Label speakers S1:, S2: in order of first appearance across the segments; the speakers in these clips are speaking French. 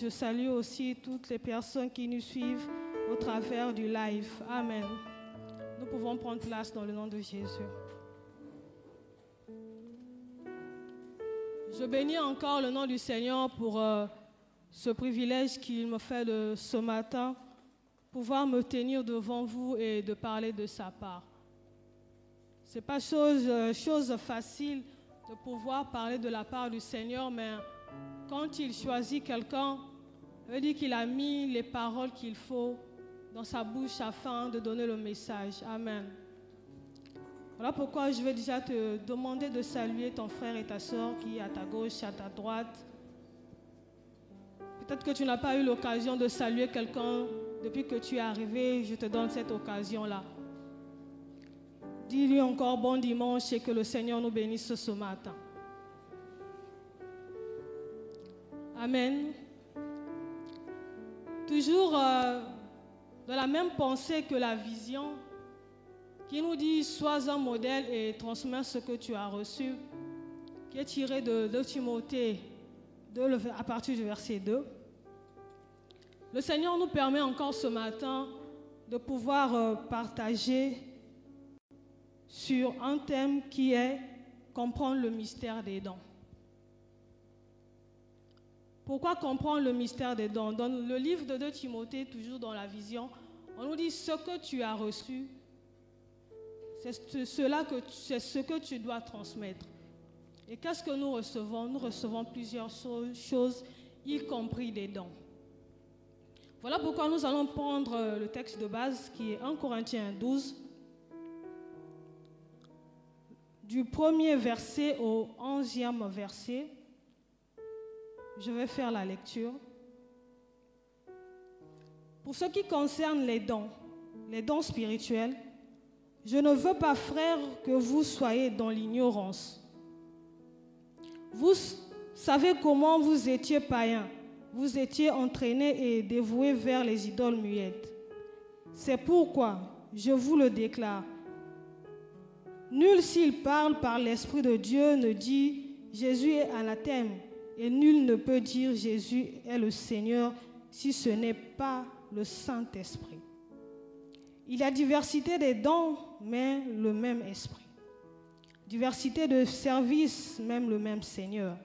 S1: Je salue aussi toutes les personnes qui nous suivent au travers du live. Amen. Nous pouvons prendre place dans le nom de Jésus. Je bénis encore le nom du Seigneur pour euh, ce privilège qu'il me fait de ce matin, pouvoir me tenir devant vous et de parler de sa part. Ce n'est pas chose, euh, chose facile de pouvoir parler de la part du Seigneur, mais quand il choisit quelqu'un, il veut dire qu'il a mis les paroles qu'il faut dans sa bouche afin de donner le message. Amen. Voilà pourquoi je vais déjà te demander de saluer ton frère et ta soeur qui est à ta gauche, à ta droite. Peut-être que tu n'as pas eu l'occasion de saluer quelqu'un depuis que tu es arrivé. Je te donne cette occasion-là. Dis-lui encore bon dimanche et que le Seigneur nous bénisse ce matin. Amen. Toujours euh, dans la même pensée que la vision, qui nous dit Sois un modèle et transmets ce que tu as reçu, qui est tiré de, Timothée à partir du verset 2. Le Seigneur nous permet encore ce matin de pouvoir euh, partager sur un thème qui est comprendre le mystère des dons. Pourquoi comprendre le mystère des dons? Dans le livre de 2 Timothée, toujours dans la vision, on nous dit ce que tu as reçu, c'est cela ce que tu dois transmettre. Et qu'est-ce que nous recevons? Nous recevons plusieurs choses, y compris des dons. Voilà pourquoi nous allons prendre euh, le texte de base qui est 1 Corinthiens 12, du premier verset au onzième verset. Je vais faire la lecture. Pour ce qui concerne les dons, les dons spirituels, je ne veux pas, frères, que vous soyez dans l'ignorance. Vous savez comment vous étiez païens. Vous étiez entraînés et dévoués vers les idoles muettes. C'est pourquoi, je vous le déclare, nul s'il parle par l'Esprit de Dieu ne dit Jésus est anathème et nul ne peut dire Jésus est le Seigneur si ce n'est pas le Saint-Esprit. Il y a diversité des dons, mais le même Esprit. Diversité de services, même le même Seigneur.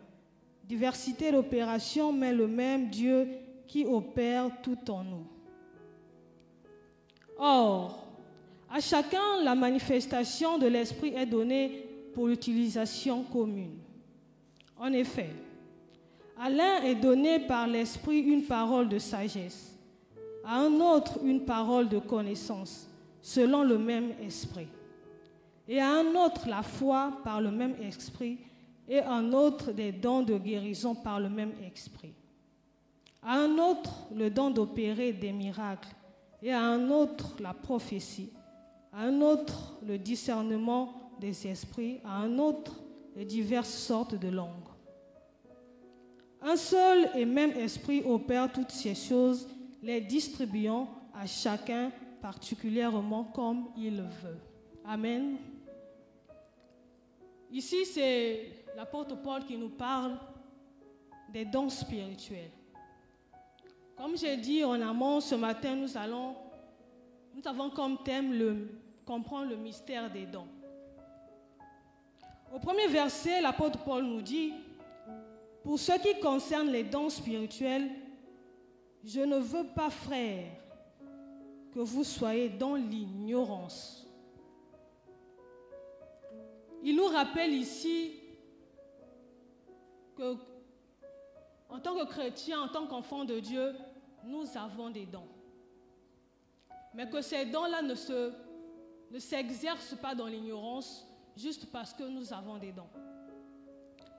S1: Diversité d'opérations, mais le même Dieu qui opère tout en nous. Or, à chacun, la manifestation de l'Esprit est donnée pour l'utilisation commune. En effet, à l'un est donné par l'Esprit une parole de sagesse, à un autre une parole de connaissance, selon le même Esprit, et à un autre la foi par le même Esprit, et à un autre des dons de guérison par le même Esprit, à un autre le don d'opérer des miracles, et à un autre la prophétie, à un autre le discernement des esprits, à un autre les diverses sortes de langues. Un seul et même esprit opère toutes ces choses, les distribuant à chacun particulièrement comme il veut. Amen. Ici, c'est l'apôtre Paul qui nous parle des dons spirituels. Comme j'ai dit en amont, ce matin, nous allons, nous avons comme thème le comprendre le mystère des dons. Au premier verset, l'apôtre Paul nous dit, pour ce qui concerne les dons spirituels, je ne veux pas, frère, que vous soyez dans l'ignorance. Il nous rappelle ici que, en tant que chrétien, en tant qu'enfant de Dieu, nous avons des dons. Mais que ces dons-là ne, ne s'exercent pas dans l'ignorance juste parce que nous avons des dons.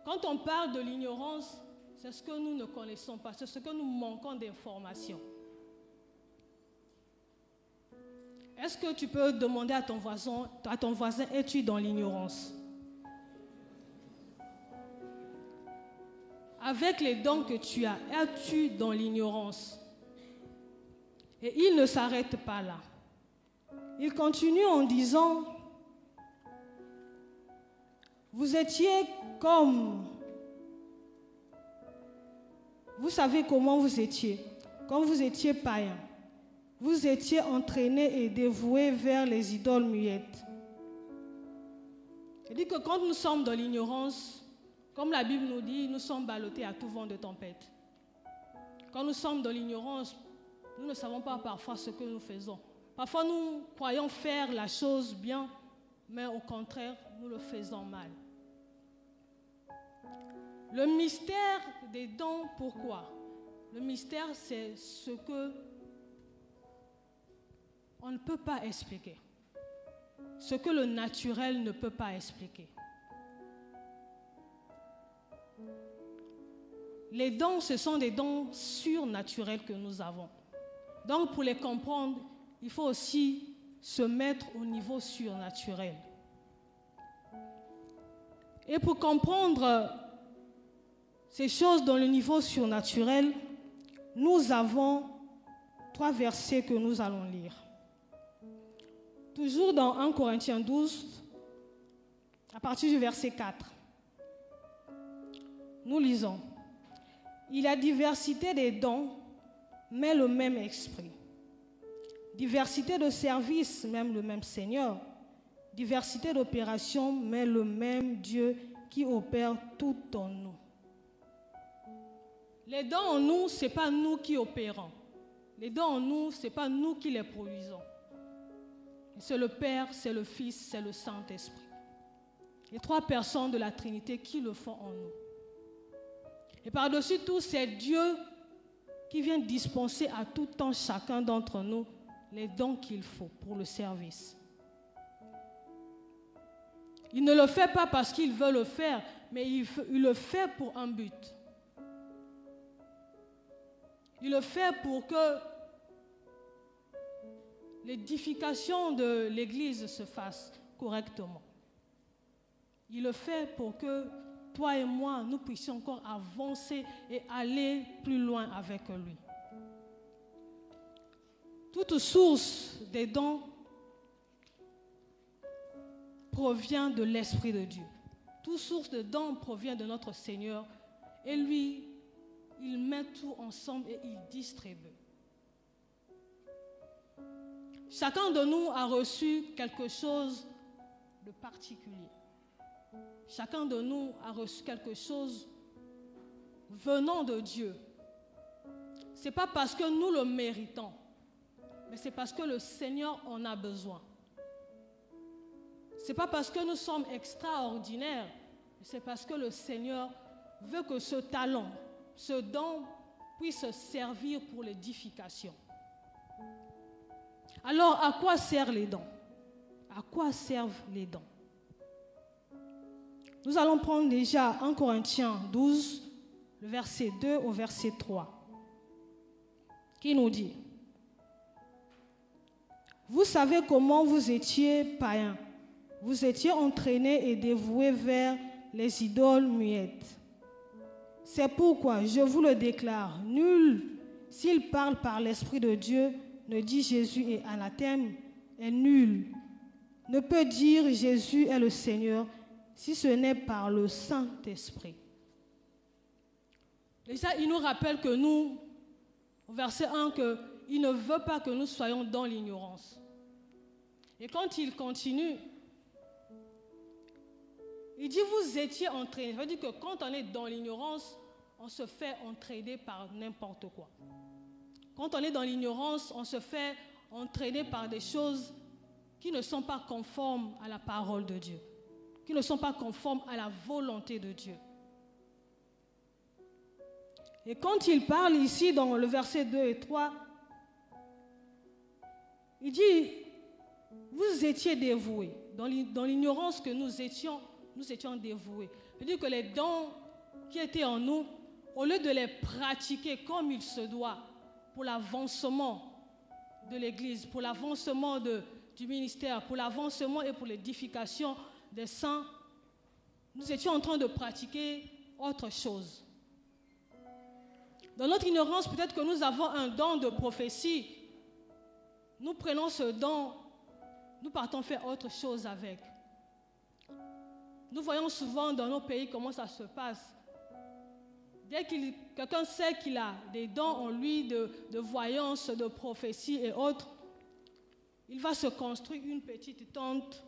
S1: Quand on parle de l'ignorance, c'est ce que nous ne connaissons pas, c'est ce que nous manquons d'informations. Est-ce que tu peux demander à ton voisin, à ton voisin, es-tu dans l'ignorance? Avec les dons que tu as, es-tu dans l'ignorance? Et il ne s'arrête pas là. Il continue en disant, vous étiez comme vous savez comment vous étiez. Quand vous étiez païen, vous étiez entraîné et dévoué vers les idoles muettes. Il dit que quand nous sommes dans l'ignorance, comme la Bible nous dit, nous sommes ballottés à tout vent de tempête. Quand nous sommes dans l'ignorance, nous ne savons pas parfois ce que nous faisons. Parfois, nous croyons faire la chose bien, mais au contraire, nous le faisons mal. Le mystère des dons, pourquoi? Le mystère, c'est ce que on ne peut pas expliquer. Ce que le naturel ne peut pas expliquer. Les dons, ce sont des dons surnaturels que nous avons. Donc pour les comprendre, il faut aussi se mettre au niveau surnaturel. Et pour comprendre ces choses dans le niveau surnaturel, nous avons trois versets que nous allons lire. Toujours dans 1 Corinthiens 12, à partir du verset 4. Nous lisons. Il y a diversité des dons, mais le même esprit. Diversité de services, même le même Seigneur. Diversité d'opérations, mais le même Dieu qui opère tout en nous. Les dons en nous, ce n'est pas nous qui opérons. Les dons en nous, ce n'est pas nous qui les produisons. C'est le Père, c'est le Fils, c'est le Saint-Esprit. Les trois personnes de la Trinité qui le font en nous. Et par-dessus tout, c'est Dieu qui vient dispenser à tout temps chacun d'entre nous les dons qu'il faut pour le service. Il ne le fait pas parce qu'il veut le faire, mais il, le fait pour un but. Il le fait pour que l'édification de l'Église se fasse correctement. Il le fait pour que toi et moi, nous puissions encore avancer et aller plus loin avec lui. Toute source des dons provient de l'Esprit de Dieu. Toute source de dons provient de notre Seigneur. Et lui, il met tout ensemble et il distribue. Chacun de nous a reçu quelque chose de particulier. Chacun de nous a reçu quelque chose venant de Dieu. Ce n'est pas parce que nous le méritons, mais c'est parce que le Seigneur en a besoin. Ce n'est pas parce que nous sommes extraordinaires, c'est parce que le Seigneur veut que ce talent, ce don puisse servir pour l'édification. Alors, à quoi servent les dons? À quoi servent les dons? Nous allons prendre déjà 1 Corinthiens 12, le verset 2 au verset 3, qui nous dit, Vous savez comment vous étiez païens, vous étiez entraînés et dévoués vers les idoles muettes. C'est pourquoi je vous le déclare, nul, s'il parle par l'Esprit de Dieu, ne dit Jésus est anathème, et nul ne peut dire Jésus est le Seigneur si ce n'est par le Saint-Esprit. Déjà, il nous rappelle que nous, au verset 1, qu'il ne veut pas que nous soyons dans l'ignorance. Et quand il continue, il dit, vous étiez entraînés. Ça veut dire que quand on est dans l'ignorance, on se fait entraîner par n'importe quoi. Quand on est dans l'ignorance, on se fait entraîner par des choses qui ne sont pas conformes à la parole de Dieu qui ne sont pas conformes à la volonté de Dieu. Et quand il parle ici dans le verset 2 et 3, il dit, vous étiez dévoués. Dans l'ignorance que nous étions, nous étions dévoués. Il dit que les dons qui étaient en nous, au lieu de les pratiquer comme il se doit pour l'avancement de l'Église, pour l'avancement du ministère, pour l'avancement et pour l'édification des saints, nous étions en train de pratiquer autre chose. Dans notre ignorance, peut-être que nous avons un don de prophétie. Nous prenons ce don, nous partons faire autre chose avec. Nous voyons souvent dans nos pays comment ça se passe. dès que quelqu'un sait qu'il a des dons en lui de, voyance, de prophétie et autres, il va se construire une petite tente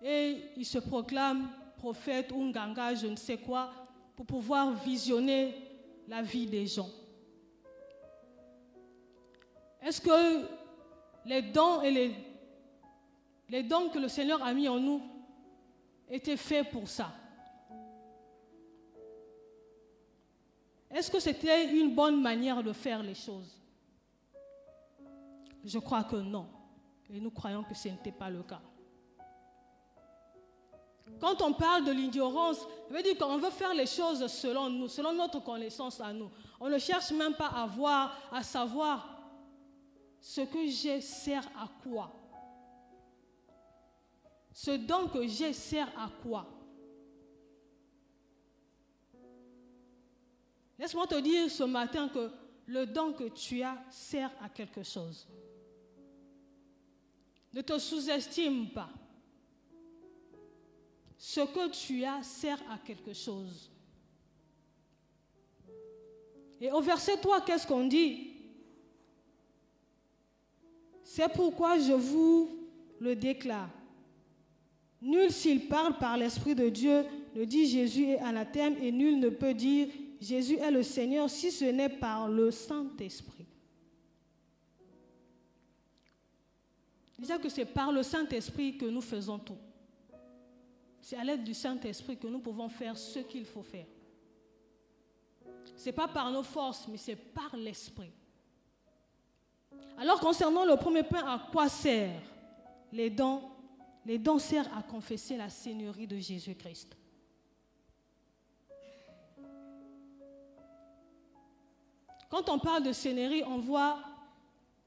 S1: et il se proclame prophète ou nganga, je ne sais quoi, pour pouvoir visionner la vie des gens. Est-ce que les dons et les dons que le Seigneur a mis en nous étaient faits pour ça Est-ce que c'était une bonne manière de faire les choses? Je crois que non. Et nous croyons que ce n'était pas le cas. Quand on parle de l'ignorance, ça veut dire qu'on veut faire les choses selon nous, selon notre connaissance à nous. On ne cherche même pas à voir, à savoir ce que j'ai sert à quoi. Ce don que j'ai sert à quoi? Laisse-moi te dire ce matin que le don que tu as sert à quelque chose. Ne te sous-estime pas. Ce que tu as sert à quelque chose. Et au verset 3, qu'est-ce qu'on dit? C'est pourquoi je vous le déclare. Nul s'il parle par l'Esprit de Dieu ne dit Jésus est anathème et nul ne peut dire Jésus est le Seigneur si ce n'est par le Saint-Esprit. Déjà que c'est par le Saint-Esprit que nous faisons tout. C'est à l'aide du Saint-Esprit que nous pouvons faire ce qu'il faut faire. Ce n'est pas par nos forces, mais c'est par l'Esprit. Alors concernant le premier point, à quoi servent les dons Les servent à confesser la Seigneurie de Jésus-Christ. Quand on parle de Seigneurie, on voit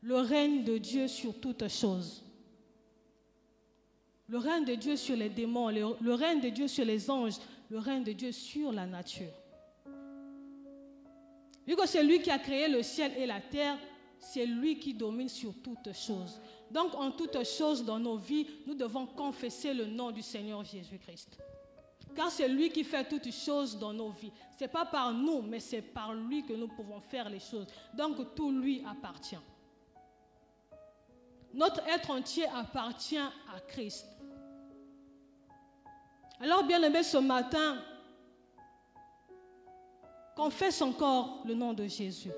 S1: le règne de Dieu sur toutes choses. Le règne de Dieu sur les démons, le, règne de Dieu sur les anges, le règne de Dieu sur la nature. Vu que c'est lui qui a créé le ciel et la terre, c'est lui qui domine sur toutes choses. Donc en toutes choses dans nos vies, nous devons confesser le nom du Seigneur Jésus-Christ. Car c'est lui qui fait toutes choses dans nos vies. Ce n'est pas par nous, mais c'est par lui que nous pouvons faire les choses. Donc tout lui appartient. Notre être entier appartient à Christ. Alors, bien aimé, ce matin, confesse encore le nom de Jésus.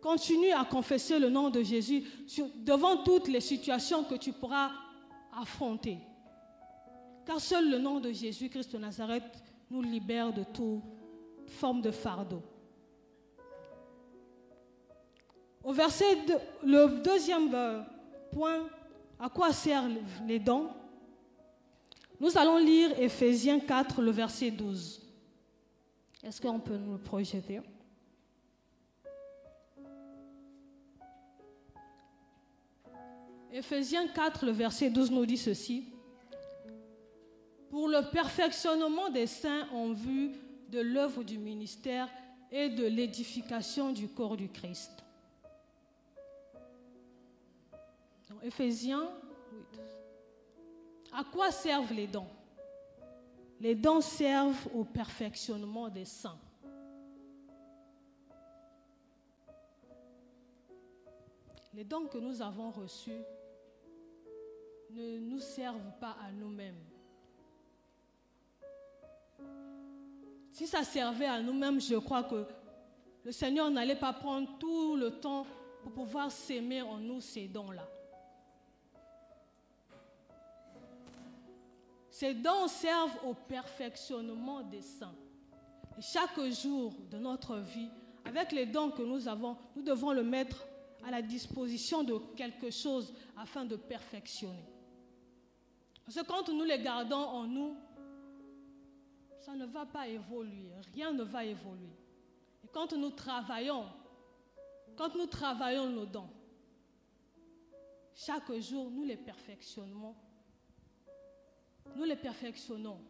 S1: Continue à confesser le nom de Jésus devant toutes les situations que tu pourras affronter. Car seul le nom de Jésus-Christ de Nazareth nous libère de toute forme de fardeau. Au verset, le deuxième point, à quoi servent les dons? Nous allons lire Ephésiens 4, le verset 12. Est-ce qu'on peut nous le projeter? Ephésiens 4, le verset 12 nous dit ceci. Pour le perfectionnement des saints en vue de l'œuvre du ministère et de l'édification du corps du Christ. Ephésiens 8. À quoi servent les dons? Les dons servent au perfectionnement des saints. Les dons que nous avons reçus ne nous servent pas à nous-mêmes. Si ça servait à nous-mêmes, je crois que le Seigneur n'allait pas prendre tout le temps pour pouvoir s'aimer en nous ces dons-là. Ces dons servent au perfectionnement des saints. Et chaque jour de notre vie, avec les dons que nous avons, nous devons le mettre à la disposition de quelque chose afin de perfectionner. Parce que quand nous les gardons en nous, ça ne va pas évoluer, rien ne va évoluer. Et quand nous travaillons, quand nous travaillons nos dons, chaque jour, nous les perfectionnons. Nous les perfectionnons.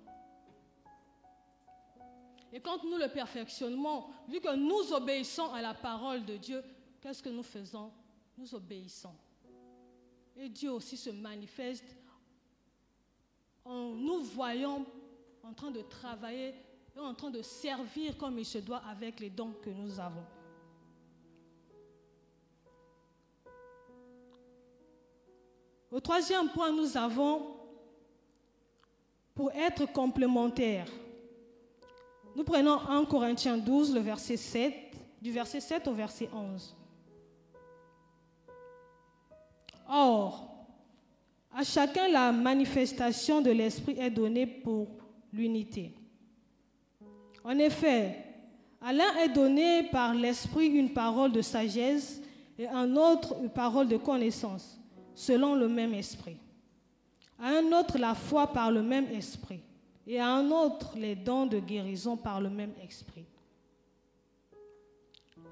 S1: Et quand nous le perfectionnons, vu que nous obéissons à la parole de Dieu, qu'est-ce que nous faisons? Nous obéissons. Et Dieu aussi se manifeste nous voyant en train de travailler et en train de servir comme il se doit avec les dons que nous avons. Au troisième point, nous avons, pour être complémentaires, nous prenons 1 Corinthiens 12, le verset 7, du verset 7 au verset 11. Or, à chacun la manifestation de l'Esprit est donnée pour l'unité. En effet, à l'un est donné par l'Esprit une parole de sagesse et à un autre une parole de connaissance, selon le même Esprit. À un autre la foi par le même Esprit et à un autre les dons de guérison par le même Esprit.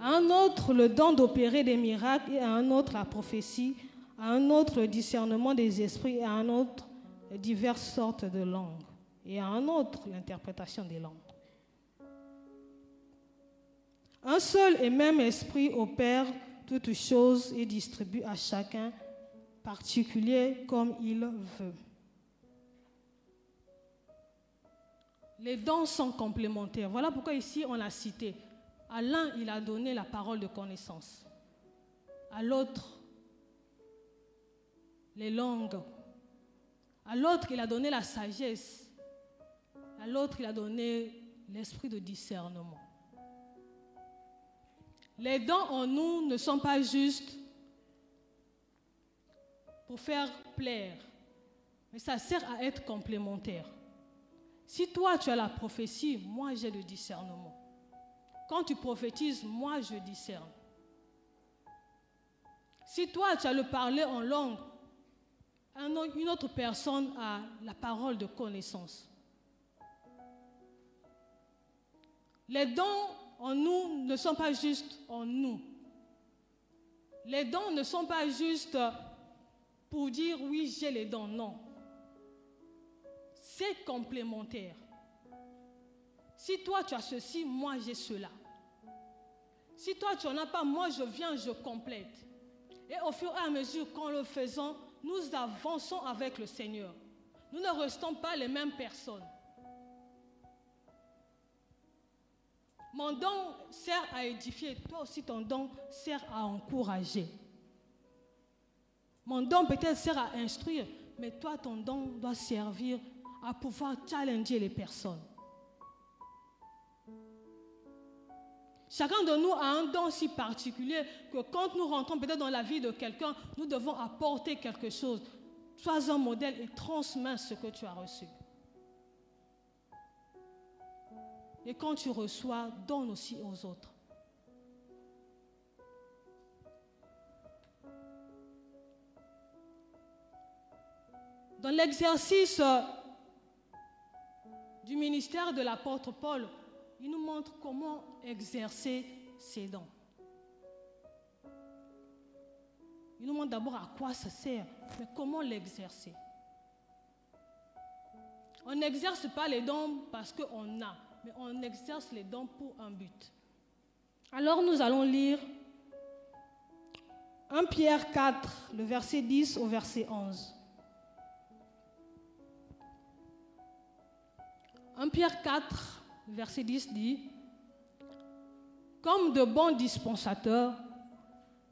S1: À un autre le don d'opérer des miracles et à un autre la prophétie à un autre discernement des esprits, à un autre diverses sortes de langues, et à un autre l'interprétation des langues. Un seul et même esprit opère toutes choses et distribue à chacun particulier comme il veut. Les dons sont complémentaires. Voilà pourquoi ici on a cité. À l'un, il a donné la parole de connaissance. À l'autre, les langues. À l'autre, il a donné la sagesse. À l'autre, il a donné l'esprit de discernement. Les dons en nous ne sont pas juste pour faire plaire, mais ça sert à être complémentaire. Si toi tu as la prophétie, moi j'ai le discernement. Quand tu prophétises, moi je discerne. Si toi tu as le parler en langue, une autre personne a la parole de connaissance. Les dons en nous ne sont pas juste en nous. Les dons ne sont pas juste pour dire oui, j'ai les dons. Non. C'est complémentaire. Si toi tu as ceci, moi j'ai cela. Si toi tu n'en as pas, moi je viens, je complète. Et au fur et à mesure qu'en le faisant, nous avançons avec le Seigneur. Nous ne restons pas les mêmes personnes. Mon don sert à édifier, toi aussi ton don sert à encourager. Mon don peut-être sert à instruire, mais toi ton don doit servir à pouvoir challenger les personnes. Chacun de nous a un don si particulier que quand nous rentrons peut-être dans la vie de quelqu'un, nous devons apporter quelque chose. Sois un modèle et transmets ce que tu as reçu. Et quand tu reçois, donne aussi aux autres. Dans l'exercice du ministère de l'apôtre Paul, il nous montre comment exercer ses dons. Il nous montre d'abord à quoi ça sert, mais comment l'exercer. On n'exerce pas les dons parce qu'on a, mais on exerce les dons pour un but. Alors nous allons lire 1 Pierre 4, le verset 10 au verset 11. 1 Pierre 4, verset 10 dit, comme de bons dispensateurs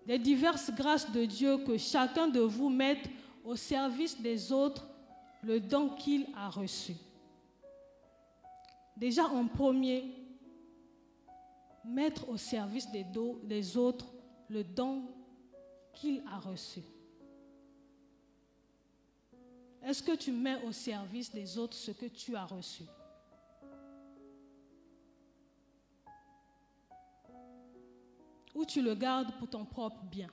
S1: des diverses grâces de Dieu, que chacun de vous mette au service des autres le don qu'il a reçu. Déjà en premier, mettre au service des, autres le don qu'il a reçu. Est-ce que tu mets au service des autres ce que tu as reçu? Ou tu le gardes pour ton propre bien.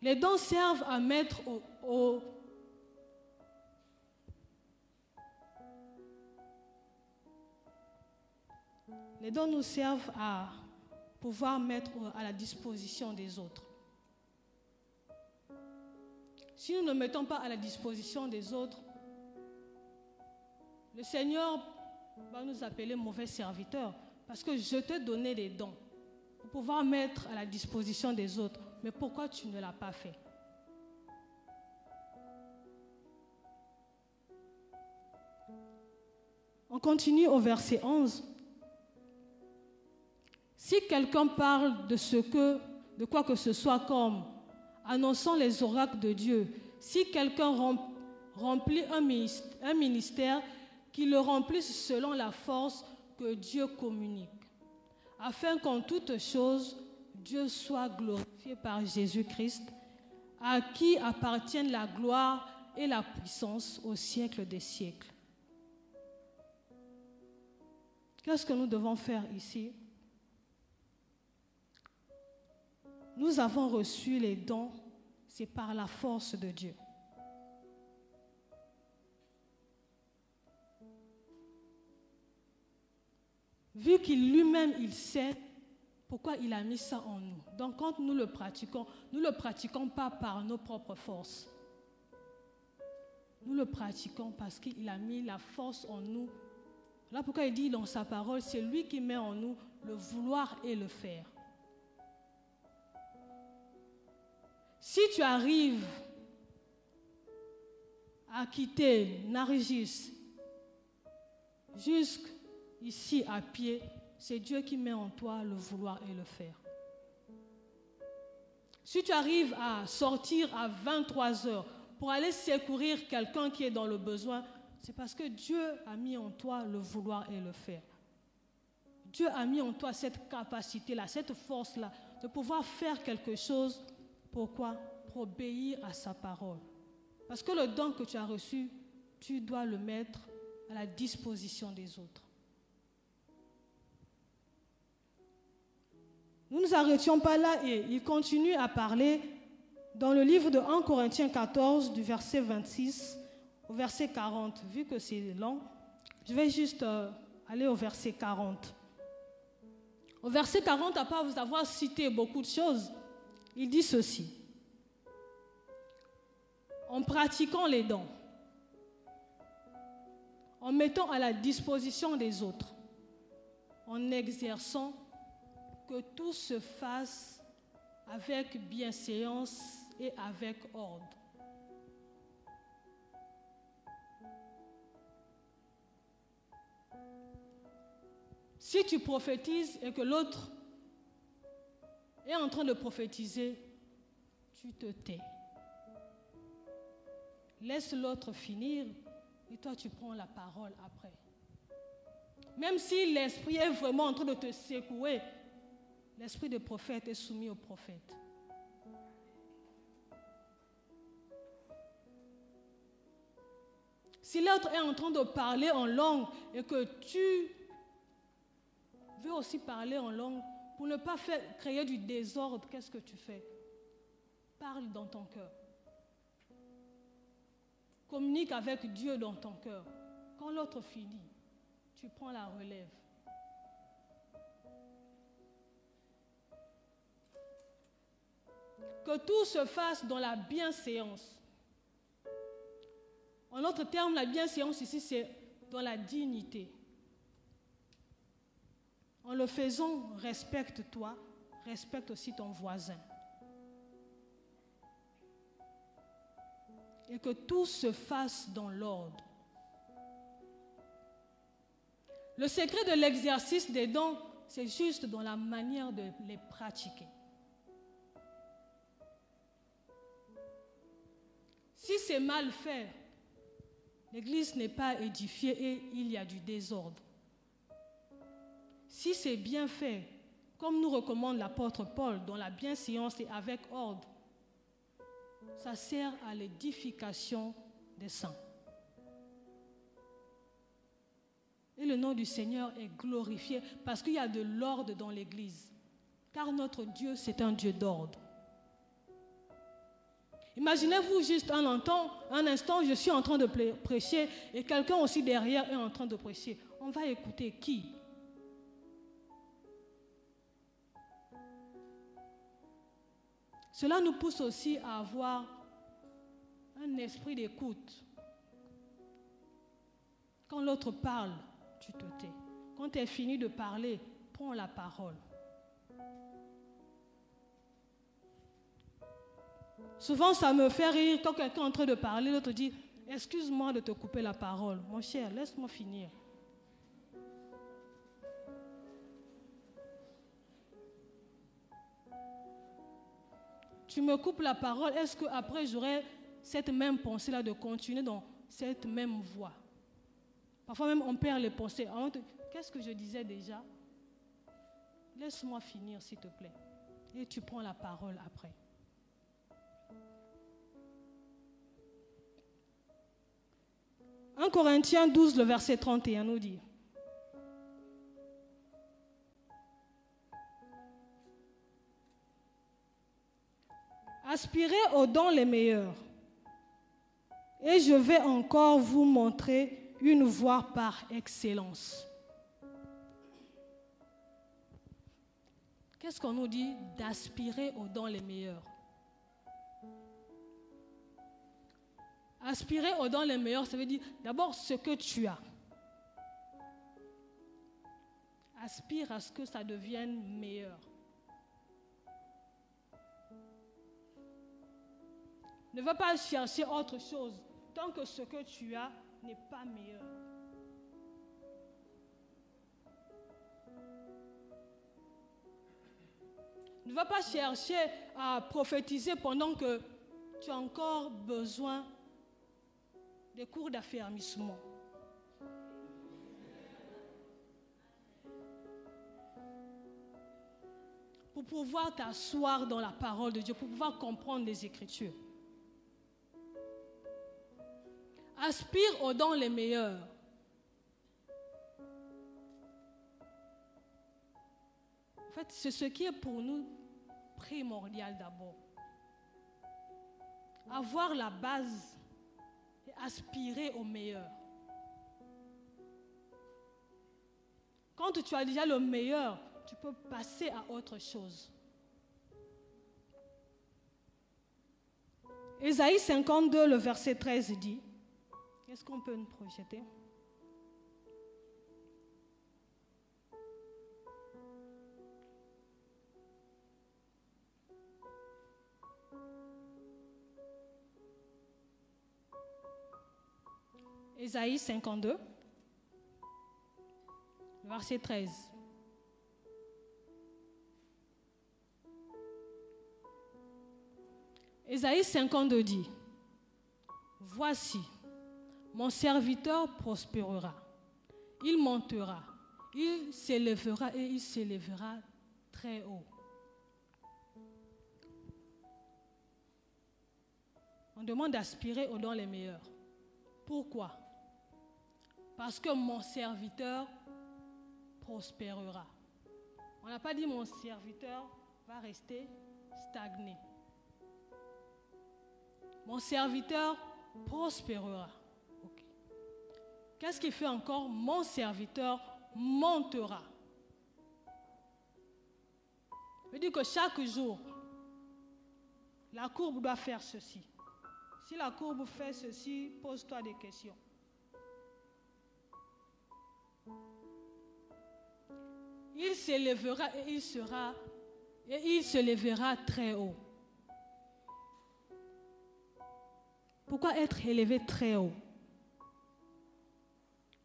S1: Les dons servent à mettre au, Les dons nous servent à pouvoir mettre à la disposition des autres. Si nous ne mettons pas à la disposition des autres, le Seigneur va nous appeler mauvais serviteurs. Parce que je te donnais des dons pour pouvoir mettre à la disposition des autres. Mais pourquoi tu ne l'as pas fait? On continue au verset 11. Si quelqu'un parle de ce que, de quoi que ce soit comme annonçant les oracles de Dieu, si quelqu'un remplit un ministère qu'il le remplisse selon la force que Dieu communique, afin qu'en toutes choses, Dieu soit glorifié par Jésus-Christ, à qui appartiennent la gloire et la puissance au siècle des siècles. Qu'est-ce que nous devons faire ici? Nous avons reçu les dons, c'est par la force de Dieu. Vu qu'il lui-même, il sait pourquoi il a mis ça en nous. Donc quand nous le pratiquons, nous ne le pratiquons pas par nos propres forces. Nous le pratiquons parce qu'il a mis la force en nous. Là pourquoi il dit dans sa parole, c'est lui qui met en nous le vouloir et le faire. Si tu arrives à quitter Nargis jusqu'ici à pied, c'est Dieu qui met en toi le vouloir et le faire. Si tu arrives à sortir à 23 heures pour aller secourir quelqu'un qui est dans le besoin, c'est parce que Dieu a mis en toi le vouloir et le faire. Dieu a mis en toi cette capacité-là, cette force-là, de pouvoir faire quelque chose. Pourquoi? Pour obéir à sa parole. Parce que le don que tu as reçu, tu dois le mettre à la disposition des autres. Nous ne nous arrêtions pas là et il continue à parler dans le livre de 1 Corinthiens 14, du verset 26 au verset 40. Vu que c'est long, je vais juste euh, aller au verset 40. Au verset 40, à part vous avoir cité beaucoup de choses, il dit ceci. En pratiquant les dons, en mettant à la disposition des autres, en exerçant que tout se fasse avec bienséance et avec ordre. Si tu prophétises et que l'autre est en train de prophétiser, tu te tais. Laisse l'autre finir et toi tu prends la parole après. Même si l'esprit est vraiment en train de te secouer, L'esprit de prophète est soumis au prophète. Si l'autre est en train de parler en langue et que tu veux aussi parler en langue, pour ne pas créer du désordre, qu'est-ce que tu fais? Parle dans ton cœur. Communique avec Dieu dans ton cœur. Quand l'autre finit, tu prends la relève. Que tout se fasse dans la bienséance. En autre terme, la bienséance ici, c'est dans la dignité. En le faisant, respecte-toi, respecte aussi ton voisin. Et que tout se fasse dans l'ordre. Le secret de l'exercice des dons, c'est juste dans la manière de les pratiquer. Si c'est mal fait, l'Église n'est pas édifiée et il y a du désordre. Si c'est bien fait, comme nous recommande l'apôtre Paul, dans la bienséance et avec ordre, ça sert à l'édification des saints. Et le nom du Seigneur est glorifié parce qu'il y a de l'ordre dans l'Église. Car notre Dieu, c'est un Dieu d'ordre. Imaginez-vous juste un instant, un je suis en train de prêcher et quelqu'un aussi derrière est en train de prêcher. On va écouter qui? Cela nous pousse aussi à avoir un esprit d'écoute. Quand l'autre parle, tu te tais. Quand tu es fini de parler, prends la parole. Souvent, ça me fait rire quand quelqu'un est en train de parler, l'autre dit Excuse-moi de te couper la parole. Mon cher, laisse-moi finir. Tu me coupes la parole, est-ce qu'après j'aurai cette même pensée-là de continuer dans cette même voie? Parfois même on perd les pensées. Qu'est-ce que je disais déjà? Laisse-moi finir, s'il te plaît. Et tu prends la parole après. 1 Corinthiens 12, le verset 31 nous dit. Aspirez aux dons les meilleurs. Et je vais encore vous montrer une voie par excellence. Qu'est-ce qu'on nous dit d'aspirer aux dons les meilleurs? Aspirer aux dons les meilleurs, ça veut dire d'abord ce que tu as. Aspire à ce que ça devienne meilleur. Ne va pas chercher autre chose tant que ce que tu as n'est pas meilleur. Ne va pas chercher à prophétiser pendant que tu as encore besoin des cours d'affermissement. Pour pouvoir t'asseoir dans la parole de Dieu, pour pouvoir comprendre les Écritures. Aspire aux dons les meilleurs. En fait, c'est ce qui est pour nous primordial d'abord. Avoir la base aspirer au meilleur. Quand tu as déjà le meilleur, tu peux passer à autre chose. Ésaïe 52, le verset 13 dit, qu'est-ce qu'on peut nous projeter? Ésaïe 52, verset 13. Ésaïe 52 dit, Voici, mon serviteur prospérera, il montera, il s'élèvera et il s'élèvera très haut. On demande d'aspirer aux dons les meilleurs. Pourquoi? Parce que mon serviteur prospérera. On n'a pas dit mon serviteur va rester stagné. Mon serviteur prospérera. Qu'est-ce qui fait encore Mon serviteur montera. Je dis que chaque jour, la courbe doit faire ceci. Si la courbe fait ceci, pose-toi des questions. Il s'élèvera et il sera et il se lèvera très haut. Pourquoi être élevé très haut?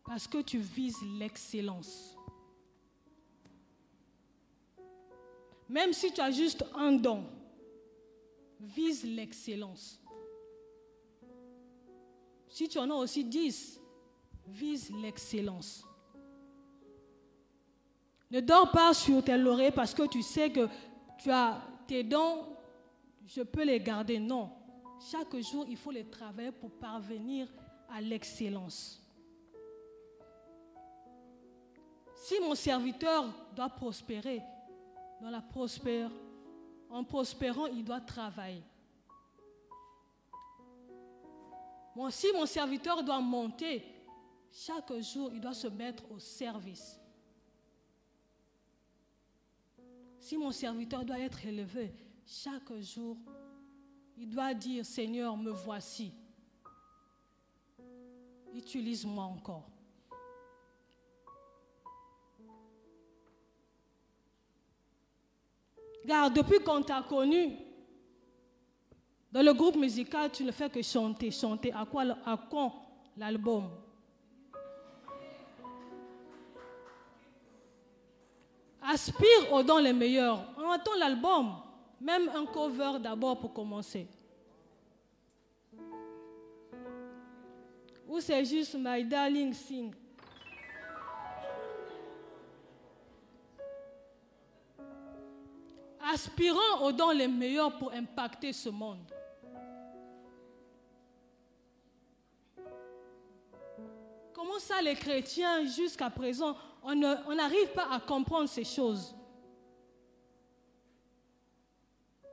S1: Parce que tu vises l'excellence. Même si tu as juste un don, vise l'excellence. Si tu en as aussi dix, vise l'excellence. Ne dors pas sur tes lauriers parce que tu sais que tu as tes dons, je peux les garder. Non. Chaque jour, il faut les travailler pour parvenir à l'excellence. Si mon serviteur doit prospérer, dans la prospère, en prospérant, il doit travailler. si mon serviteur doit monter, chaque jour, il doit se mettre au service. Si mon serviteur doit être élevé, chaque jour, il doit dire, Seigneur, me voici. Utilise-moi encore. Car depuis qu'on t'a connu, dans le groupe musical, tu ne fais que chanter, chanter. À quoi, à quand l'album? Aspire aux dons les meilleurs. On entend l'album, Même un cover d'abord pour commencer. Ou c'est juste My Darling Sing. Aspirant aux dons les meilleurs pour impacter ce monde. Comment ça, les chrétiens, jusqu'à présent, on n'arrive pas à comprendre ces choses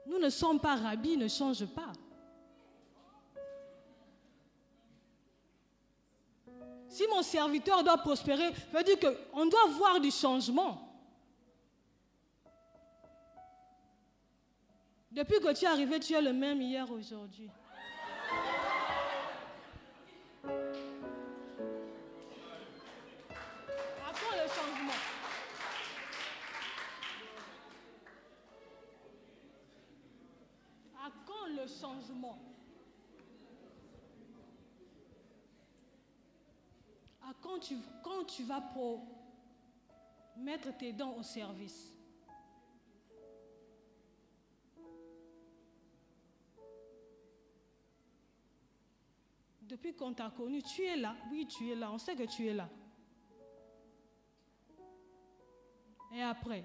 S1: Nous ne sommes pas rabbis, ne change pas. Si mon serviteur doit prospérer, ça veut dire qu'on doit voir du changement. Depuis que tu es arrivé, tu es le même hier, aujourd'hui. Changement. À quand tu, quand tu vas pour mettre tes dents au service Depuis qu'on t'a connu, tu es là. Oui, tu es là. On sait que tu es là. Et après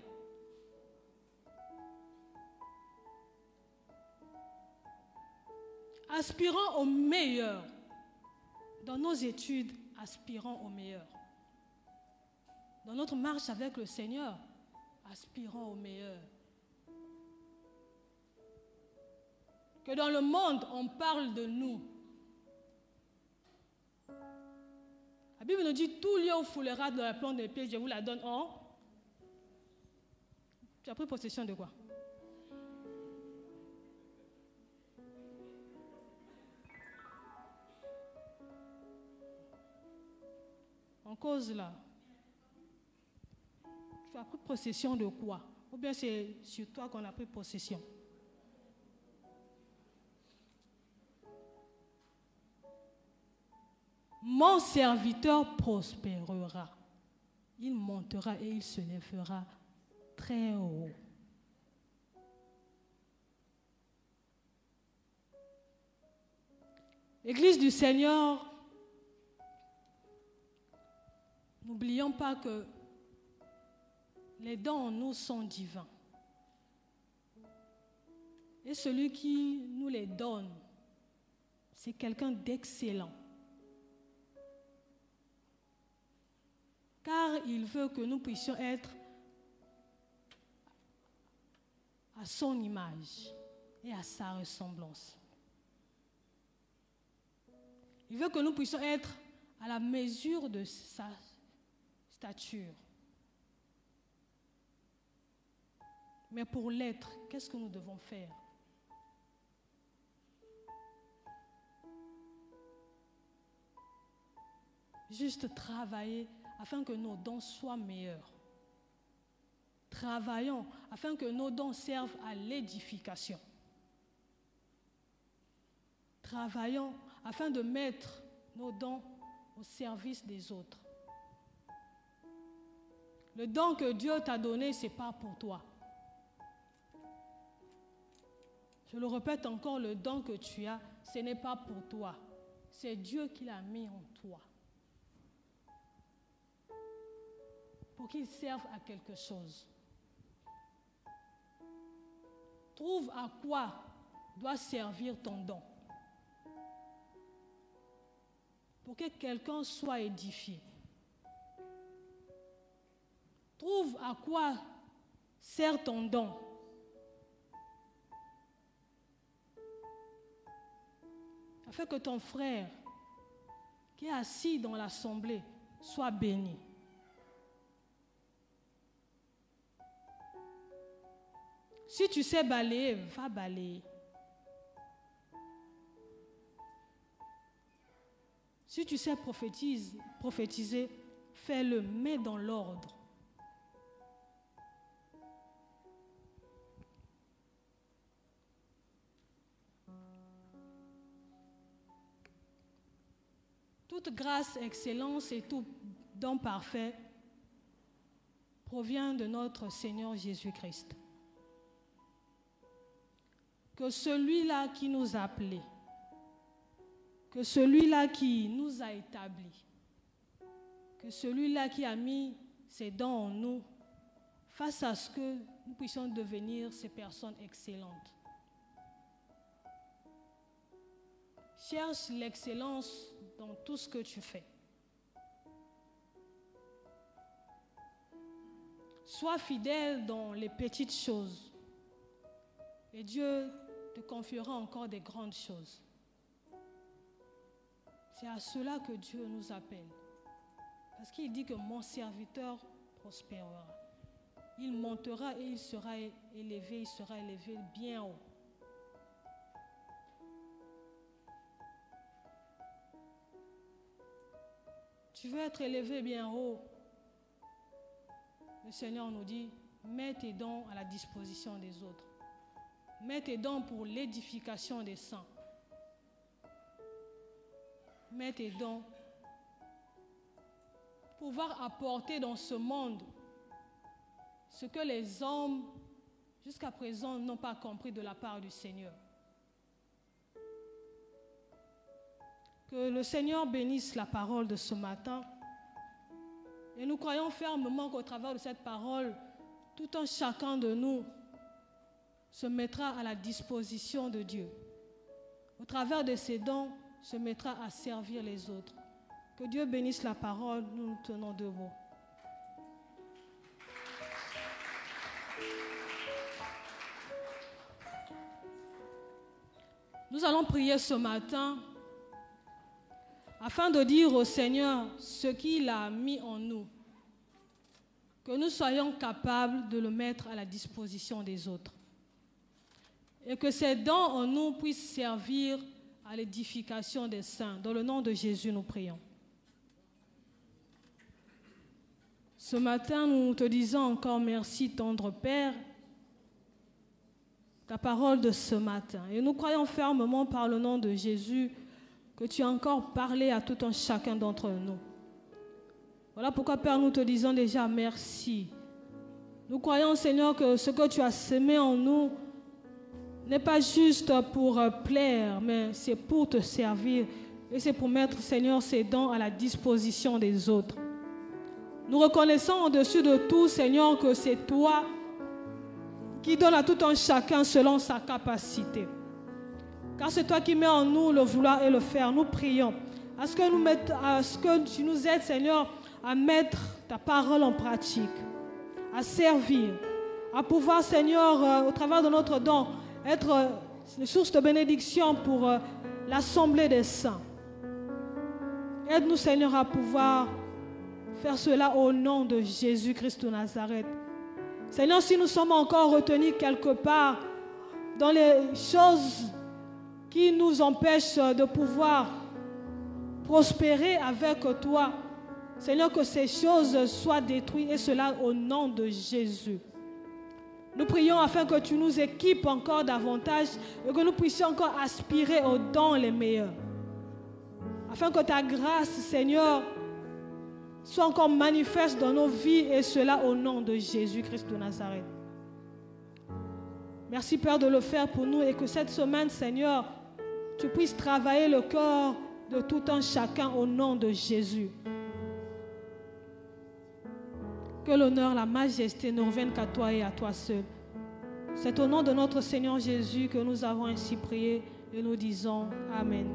S1: aspirant au meilleur. Dans nos études, aspirant au meilleur. Dans notre marche avec le Seigneur, aspirant au meilleur. Que dans le monde, on parle de nous. La Bible nous dit tout lieu où foulera de la plante des pieds, je vous la donne en. Tu as pris possession de quoi? En cause là, tu as pris possession de quoi? Ou bien c'est sur toi qu'on a pris possession? Mon serviteur prospérera. Il montera et il se lèvera très haut. L'Église du Seigneur N'oublions pas que les dons en nous sont divins. Et celui qui nous les donne, c'est quelqu'un d'excellent. Car il veut que nous puissions être à son image et à sa ressemblance. Il veut que nous puissions être à la mesure de sa mais pour l'être, qu'est-ce que nous devons faire? Juste travailler afin que nos dons soient meilleurs. Travaillons afin que nos dons servent à l'édification. Travaillons afin de mettre nos dons au service des autres. Le don que Dieu t'a donné, ce n'est pas pour toi. Je le répète encore, le don que tu as, ce n'est pas pour toi. C'est Dieu qui l'a mis en toi. Pour qu'il serve à quelque chose. Trouve à quoi doit servir ton don. Pour que quelqu'un soit édifié. Trouve à quoi sert ton don. Afin que ton frère qui est assis dans l'assemblée soit béni. Si tu sais balayer, va balayer. Si tu sais prophétiser, prophétiser fais-le, mets dans l'ordre. Toute grâce, excellence et tout don parfait provient de notre Seigneur Jésus-Christ. que celui-là qui nous a appelés, que celui-là qui nous a établis, que celui-là qui a mis ses dents en nous, face à ce que nous puissions devenir ces personnes excellentes. Cherche l'excellence dans tout ce que tu fais. Sois fidèle dans les petites choses. Et Dieu te confiera encore des grandes choses. C'est à cela que Dieu nous appelle. Parce qu'il dit que mon serviteur prospérera. Il montera et il sera élevé, il sera élevé bien haut. Tu veux être élevé bien haut. Le Seigneur nous dit, mets tes dons à la disposition des autres. Mets tes dons pour l'édification des saints. Mets tes dons pour pouvoir apporter dans ce monde ce que les hommes jusqu'à présent n'ont pas compris de la part du Seigneur. Que le Seigneur bénisse la parole de ce matin. Et nous croyons fermement qu'au travers de cette parole, tout un chacun de nous se mettra à la disposition de Dieu. Au travers de ses dons, se mettra à servir les autres. Que Dieu bénisse la parole, nous nous tenons debout. Nous allons prier ce matin afin de dire au Seigneur ce qu'il a mis en nous, que nous soyons capables de le mettre à la disposition des autres. Et que ces dons en nous puissent servir à l'édification des saints. Dans le nom de Jésus, nous prions. Ce matin, nous te disons encore merci, tendre Père, ta parole de ce matin. Et nous croyons fermement par le nom de Jésus que tu as encore parlé à tout un chacun d'entre nous. Voilà pourquoi, Père, nous te disons déjà merci. Nous croyons, Seigneur, que ce que tu as semé en nous n'est pas juste pour plaire, mais c'est pour te servir. Et c'est pour mettre, Seigneur, ces dons à la disposition des autres. Nous reconnaissons au-dessus de tout, Seigneur, que c'est toi qui donne à tout un chacun selon sa capacité. Car c'est toi qui mets en nous le vouloir et le faire. Nous prions à ce que, nous tu nous aides, Seigneur, à mettre ta parole en pratique, à servir, à pouvoir, Seigneur, euh, au travers de notre don, être euh, une source de bénédiction pour euh, l'assemblée des saints. Aide-nous, Seigneur, à pouvoir faire cela au nom de Jésus-Christ de Nazareth. Seigneur, si nous sommes encore retenus quelque part dans les choses qui nous empêchent de pouvoir prospérer avec toi, Seigneur, que ces choses soient détruites et cela au nom de Jésus. Nous prions afin que tu nous équipes encore davantage et que nous puissions encore aspirer aux dons les meilleurs. Afin que ta grâce, Seigneur, soit encore manifeste dans nos vies et cela au nom de Jésus-Christ de Nazareth. Merci Père de le faire pour nous et que cette semaine, Seigneur, tu puisses travailler le corps de tout un chacun au nom de Jésus. Que l'honneur, la majesté ne reviennent qu'à toi et à toi seul. C'est au nom de notre Seigneur Jésus que nous avons ainsi prié et nous disons Amen.